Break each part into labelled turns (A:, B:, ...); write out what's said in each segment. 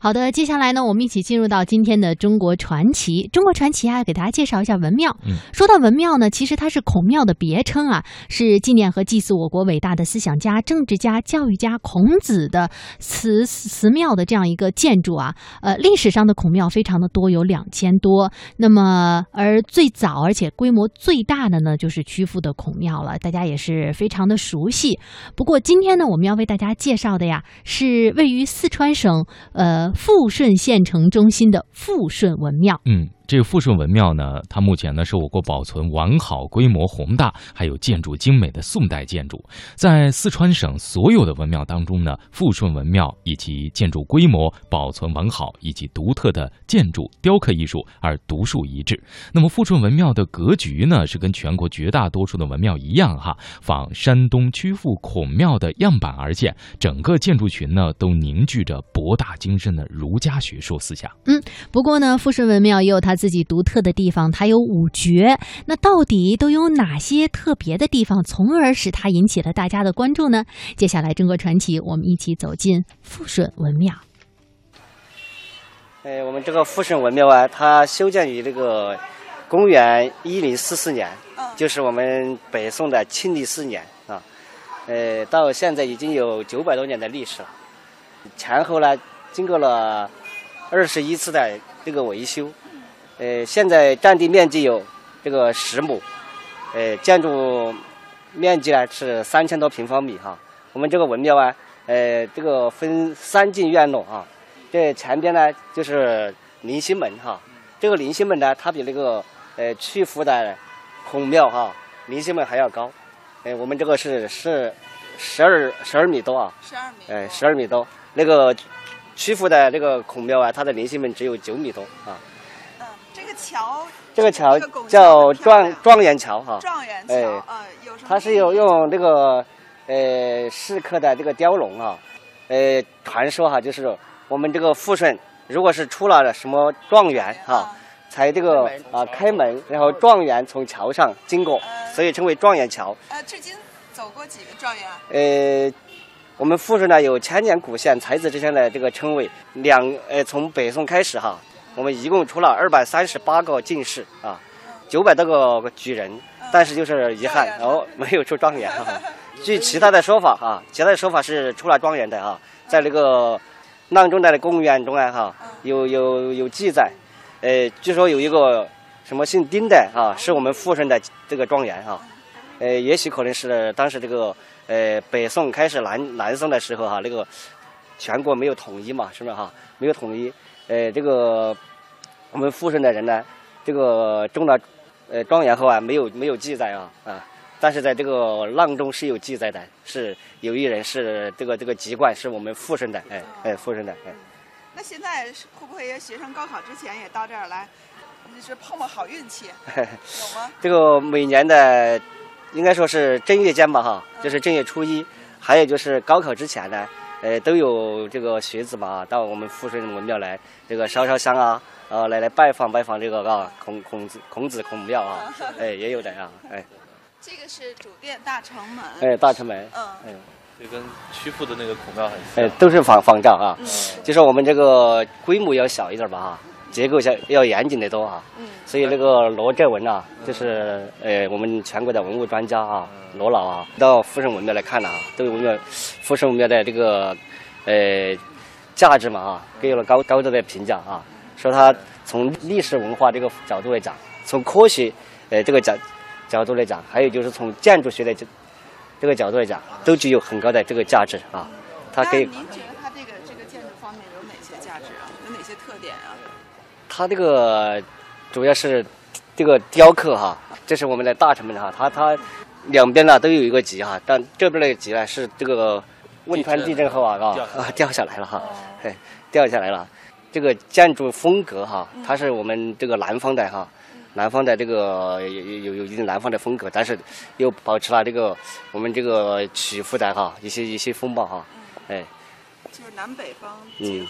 A: 好的，接下来呢，我们一起进入到今天的中国传奇。中国传奇啊，给大家介绍一下文庙。
B: 嗯，
A: 说到文庙呢，其实它是孔庙的别称啊，是纪念和祭祀我国伟大的思想家、政治家、教育家孔子的祠祠庙的这样一个建筑啊。呃，历史上的孔庙非常的多，有两千多。那么，而最早而且规模最大的呢，就是曲阜的孔庙了，大家也是非常的熟悉。不过今天呢，我们要为大家介绍的呀，是位于四川省呃。富顺县城中心的富顺文庙，
B: 嗯。这个富顺文庙呢，它目前呢是我国保存完好、规模宏大，还有建筑精美的宋代建筑。在四川省所有的文庙当中呢，富顺文庙以其建筑规模、保存完好以及独特的建筑雕刻艺术而独树一帜。那么富顺文庙的格局呢，是跟全国绝大多数的文庙一样哈，仿山东曲阜孔庙的样板而建，整个建筑群呢都凝聚着博大精深的儒家学说思想。
A: 嗯，不过呢，富顺文庙也有它。自己独特的地方，它有五绝，那到底都有哪些特别的地方，从而使它引起了大家的关注呢？接下来，中国传奇，我们一起走进富顺文庙。
C: 哎，我们这个富顺文庙啊，它修建于这个公元一零四四年，就是我们北宋的庆历四年啊。呃，到现在已经有九百多年的历史了，前后呢，经过了二十一次的这个维修。呃，现在占地面积有这个十亩，呃，建筑面积呢是三千多平方米哈。我们这个文庙啊，呃，这个分三进院落啊。这前边呢就是棂星门哈。这个棂星门呢，它比那个呃曲阜的孔庙哈棂星门还要高。呃，我们这个是是十二十二米多啊。
D: 十二米。
C: 哎，十二米多。那个曲阜的那个孔庙啊，它的棂星门只有九米多啊。
D: 桥，
C: 这个桥叫状状元桥哈。
D: 状元桥，呃，有什么？
C: 它是有用这个呃石刻的这个雕龙啊，呃，传说哈，就是我们这个富顺，如果是出了什么状元哈，才这个啊开门，然后状元从桥上经过，所以称为状元桥。
D: 呃，至今走过几个状元？
C: 呃，我们富顺呢有千年古县才子之乡的这个称谓，两呃从北宋开始哈。我们一共出了二百三十八个进士啊，九百多个举人，但是就是遗憾，然后没有出状元。据其他的说法哈，其他的说法是出了状元的哈，在那个阆中的公园中啊哈，有有有记载，呃，据说有一个什么姓丁的啊，是我们富顺的这个状元哈，呃，也许可能是当时这个呃北宋开始南南宋的时候哈，那个全国没有统一嘛，是不是哈？没有统一，呃，这个。我们富顺的人呢，这个中了呃状元后啊，没有没有记载啊啊，但是在这个阆中是有记载的，是有一人是这个这个籍贯是我们富顺的，哎哎富顺的哎。
D: 那现在会不会学生高考之前也到这儿来，就是碰碰好运气？有吗？
C: 这个每年的应该说是正月间吧哈，就是正月初一，还有就是高考之前呢，呃都有这个学子嘛到我们富顺文庙来这个烧烧香啊。啊，来来拜访拜访这个啊，孔孔子孔子孔庙啊，哎，也有的啊，哎。
D: 这个是主殿大城门。
C: 哎，大城门。
D: 嗯。
C: 哎，
E: 这跟曲阜的那个孔庙很像。
C: 哎，都是仿仿照啊。嗯。就说我们这个规模要小一点吧哈，结构要要严谨的多啊。嗯。所以那个罗振文啊，就是呃我们全国的文物专家啊，罗老啊，到富顺文庙来看了啊，对文庙富顺文庙的这个呃价值嘛啊，给予了高高度的评价啊。说他从历史文化这个角度来讲，从科学呃这个角角度来讲，还有就是从建筑学的这这个角度来讲，都具有很高的这个价值啊。
D: 它可以。您觉得它这个这个建筑方面有哪些价值啊？有哪些特点啊？
C: 它这个主要是这个雕刻哈，这是我们的大城门哈，它它两边呢都有一个脊哈，但这边的脊呢是这个汶川地震后啊啊掉下来了哈，哎掉下来了。这个建筑风格哈，它是我们这个南方的哈，南方的这个有有有一定南方的风格，但是又保持了这个我们这个曲阜的哈一些一些风貌哈，哎，
D: 就是南北方结合。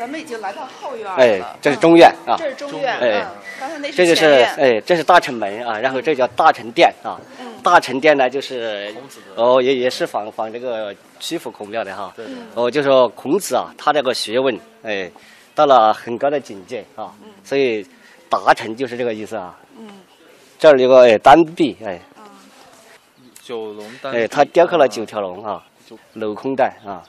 D: 咱们已经来到后院了。
C: 哎，这是中院啊。
D: 这是中院。
C: 哎，
D: 刚才那
C: 这就是哎，这是大成门啊，然后这叫大成殿啊。大成殿呢，就是
E: 孔子的
C: 哦，也也是仿仿这个曲阜孔庙的哈。
E: 对对
C: 哦，就说孔子啊，他这个学问，哎，到了很高的境界啊，所以达成就是这个意思啊。
D: 嗯
C: 这儿有个哎单臂，哎
E: 九龙丹
C: 哎，他雕刻了九条龙啊，镂空带啊。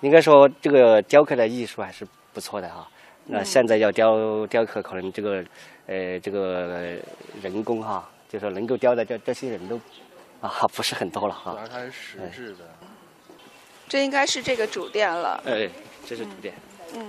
C: 应该说这个雕刻的艺术还是不错的哈。那现在要雕雕刻，可能这个呃这个人工哈，就说能够雕的这这些人都啊不是很多了哈。
E: 主要它是实质的，
D: 这应该是这个主殿了。
C: 哎，这是主殿。
D: 嗯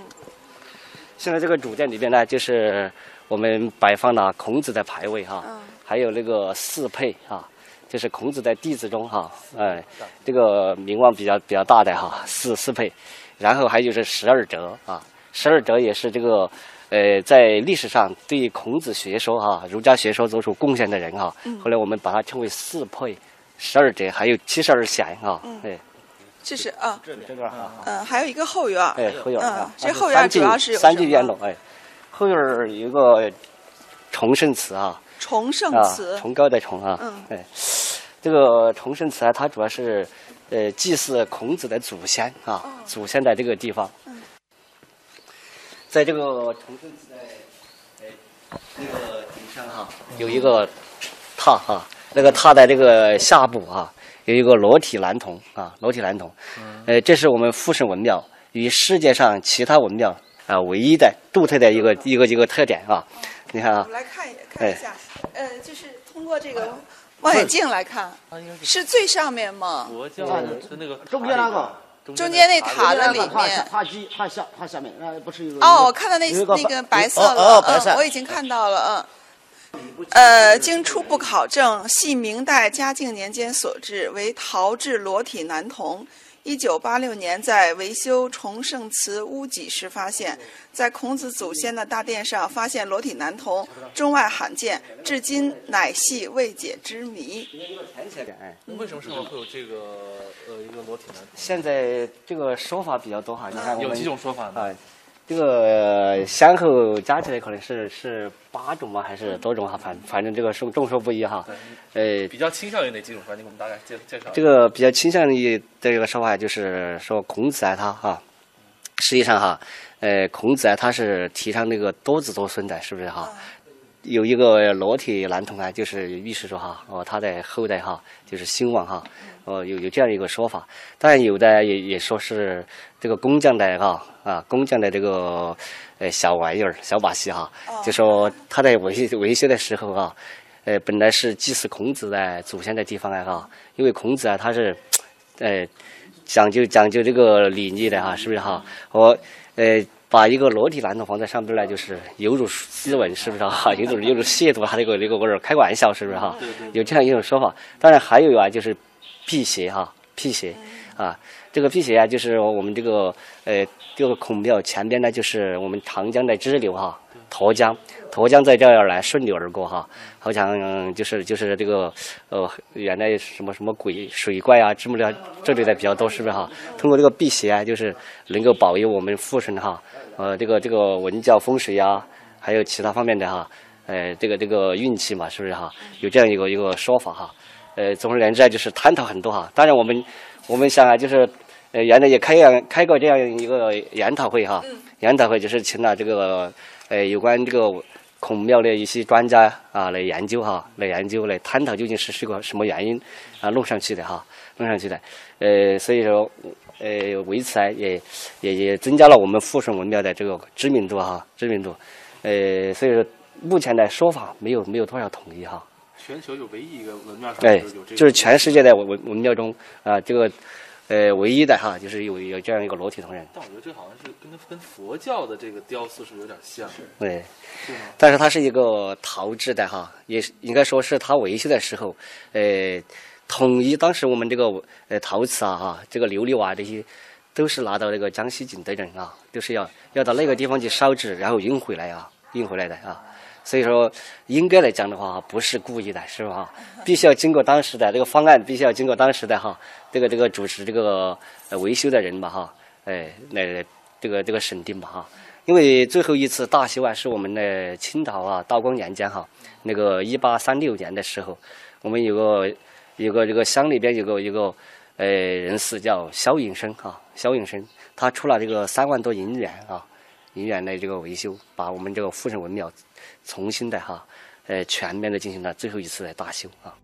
C: 现在这个主殿里边呢，就是我们摆放了孔子的牌位哈，
D: 嗯
C: 还有那个四配哈，就是孔子的弟子中哈，哎，这个名望比较比较大的哈，四四配，然后还有是十二哲啊，十二哲也是这个。呃，在历史上对孔子学说哈、儒家学说做出贡献的人哈、后来我们把它称为四配、十二哲，还有七十二贤啊，哎，
D: 这是啊，
C: 这段哈，
D: 嗯，还有一个后院。
C: 哎，后院啊
D: 嗯，这后院主要是有
C: 三
D: 什么
C: 句院落，哎，后院有一个崇圣祠啊，
D: 崇圣
C: 啊
D: 祠。，
C: 崇高的崇啊，
D: 嗯
C: 哎，这个崇圣祠啊，它主要是呃祭祀孔子的祖先啊，
D: 哦。
C: 祖先的这个地方，
D: 嗯。
C: 在这个崇圣祠的呃那个顶上哈、有一个塔哈、那个塔的这个下部啊，有一个裸体男童啊，裸体男童，呃，这是我们富顺文庙与世界上其他文庙啊唯一的独特的一个一个一个特点啊，你看啊。
D: 我们，来看一看一下，呃，就是通过这个望远镜来看，
E: 是
D: 是最上面吗？
E: 佛教的是那个
F: 中间那个
E: 中
D: 中间那
E: 塔
D: 塔的里面。
F: 塔基塔下塔下面那不是有
D: 哦，我看到那那个白色
F: 哦
D: 了，嗯，我已经看到了，嗯。呃，经初步考证，系明代嘉靖年间所制，为陶制裸体男童。一九八六年在维修崇圣祠屋脊时发现，在孔子祖先的大殿上发现裸体男童，中外罕见，至今乃系未解之谜。
C: 哎。
E: 为什么上面会有这个呃一个裸体男？
C: 现在这个说法比较多哈，你看我们
E: 有几种说法呢？
C: 啊，这个先后加起来可能是是八种吗？还是多种哈？反反正这个众众说不一哈。呃，
E: 比较倾向于哪几种说法？你给我们大概介介绍。
C: 这个比较倾向于的一个说法就是说孔子啊，他哈，实际上哈，呃，孔子啊，他是提倡那个多子多孙的，是不是哈？有一个裸体男童啊，就是预示着哈，哦，他的后代哈就是兴旺哈，哦，有有这样一个说法。当然有的也也说是这个工匠的哈啊，工匠的这个呃小玩意儿、小把戏哈，就说他在维维修的时候啊，呃，本来是祭祀孔子的祖先的地方啊哈，因为孔子啊他是呃讲究讲究这个礼仪的哈，是不是哈？我呃。把一个裸体男童放在上边呢，就是有辱斯文，是不是哈？有种有种亵渎他这个这个味儿，开玩笑，是不是哈？有这样一种说法。当然还有啊，就是辟邪哈，辟邪啊，这个辟邪啊，就是我们这个呃这个孔庙前边呢，就是我们长江的支流哈，沱江，沱江在这儿来顺流而过哈，好像、嗯就是就是这个呃原来什么什么鬼水怪啊、之类的这类的比较多，是不是哈？通过这个辟邪啊，就是能够保佑我们富顺哈，呃这个这个文教风水啊，还有其他方面的哈，呃这个这个运气嘛，是不是哈？有这样一个一个说法哈。呃，总而言之啊，就是探讨很多哈。当然，我们我们想啊，就是呃，原来也开样开过这样一个研讨会哈。研讨会就是请了这个呃有关这个孔庙的一些专家啊来研究哈，来研究来探讨究竟是是个什么原因啊弄上去的哈，弄上去的。呃，所以说呃为此啊也也也增加了我们富顺文庙的这个知名度哈，知名度。呃，所以说目前的说法没有没有多少统一哈。
E: 全球有唯一一个文庙上
C: 哎
E: 有有这个，，
C: 就是全世界的文文文庙中啊、这个呃唯一的哈，就是有有这样一个裸体铜人，
E: 但我觉得这好像是跟跟佛教的这个雕塑是有点像？
C: 对？但是它是一个陶制的哈，也是应该说是它维修的时候，呃，统一当时我们这个呃陶瓷啊哈，这个琉璃瓦这些。都是拿到那个江西景德镇啊，都是要要到那个地方去烧制，然后运回来啊，运回来的啊。所以说应该来讲的话不是故意的是吧？必须要经过当时的这个方案必须要经过当时的哈这个这个主持这个维修的人吧哈哎来这个这个审定吧哈。因为最后一次大修啊是我们的清朝啊道光年间哈那个一八三六年的时候我们有个有个这个乡里边有个有个呃人士叫肖永生哈肖永生他出了这个三万多银元啊银元来这个维修把我们这个富顺文庙重新的哈呃全面的进行了最后一次的大修啊。